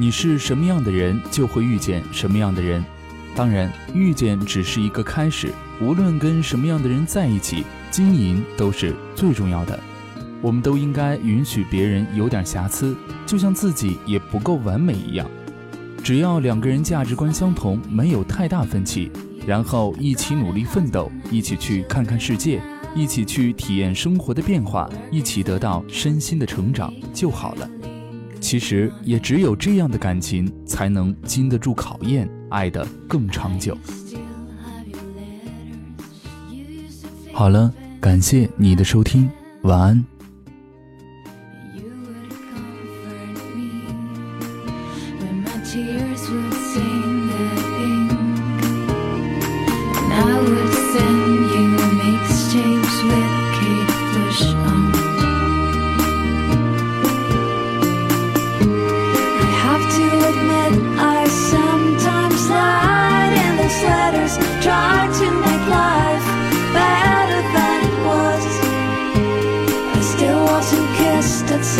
你是什么样的人，就会遇见什么样的人。当然，遇见只是一个开始。无论跟什么样的人在一起，经营都是最重要的。我们都应该允许别人有点瑕疵，就像自己也不够完美一样。只要两个人价值观相同，没有太大分歧，然后一起努力奋斗，一起去看看世界，一起去体验生活的变化，一起得到身心的成长就好了。其实也只有这样的感情，才能经得住考验，爱得更长久。好了，感谢你的收听，晚安。at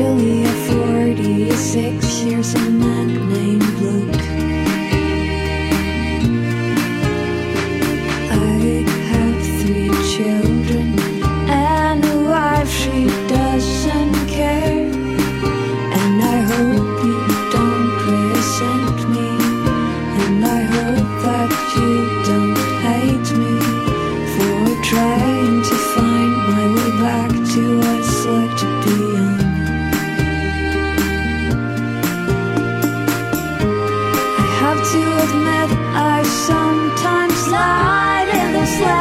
really a 46 years of magnet to admit I sometimes lie in the life.